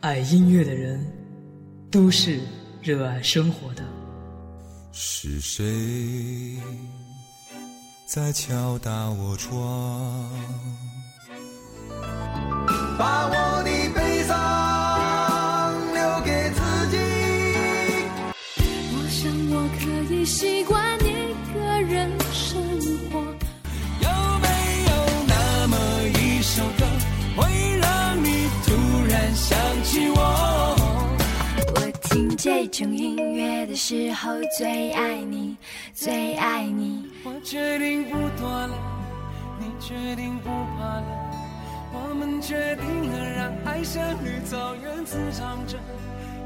爱音乐的人，都是热爱生活的。是谁在敲打我窗？把我的悲伤留给自己。我想我可以习惯一个人生听这种音乐的时候最爱你，最爱你。我决定不躲了，你决定不怕了。我们决定了，让爱像绿草原滋长着，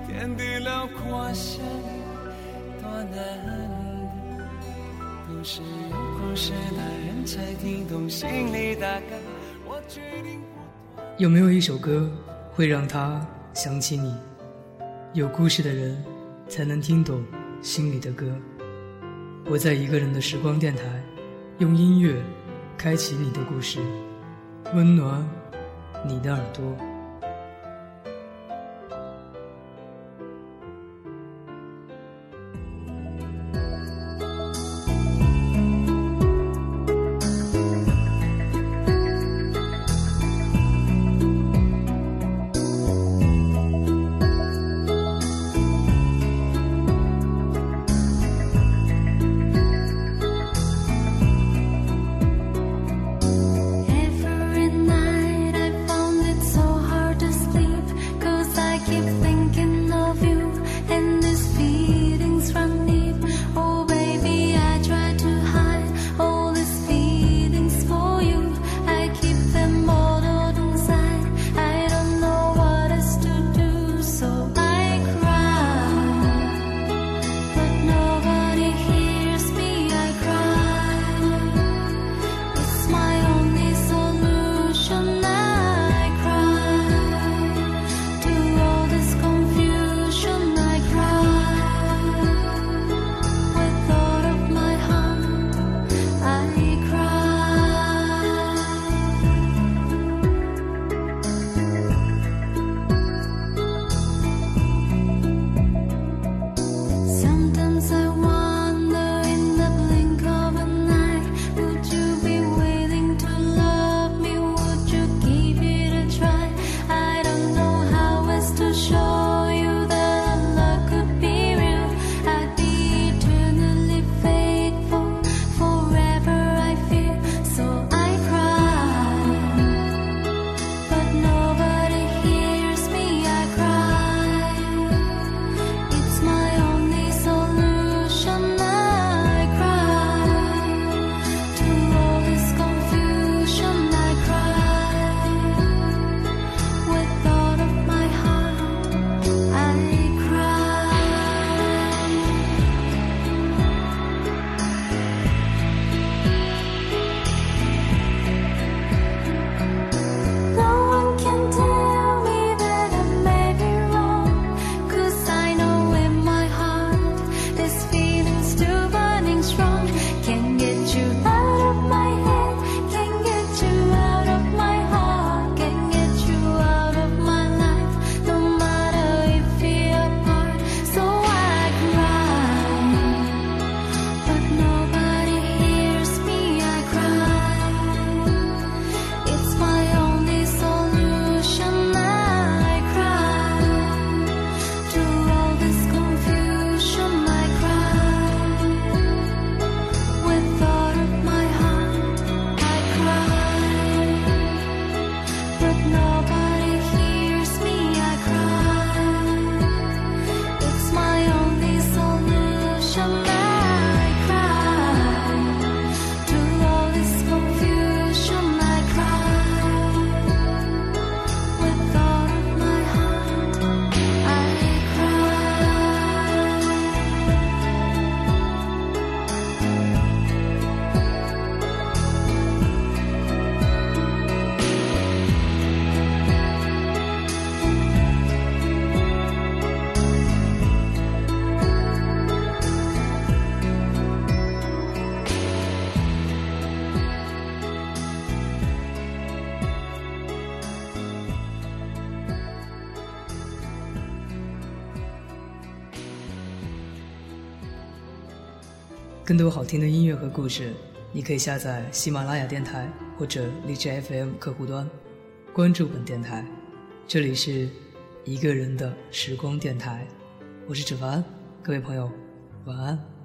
天地辽阔，相遇多难得。都是有故事的人才听懂心里大概。我决定不躲。有没有一首歌会让他想起你？有故事的人才能听懂心里的歌。我在一个人的时光电台，用音乐开启你的故事，温暖你的耳朵。更多好听的音乐和故事，你可以下载喜马拉雅电台或者荔枝 FM 客户端，关注本电台。这里是一个人的时光电台，我是芷凡，各位朋友，晚安。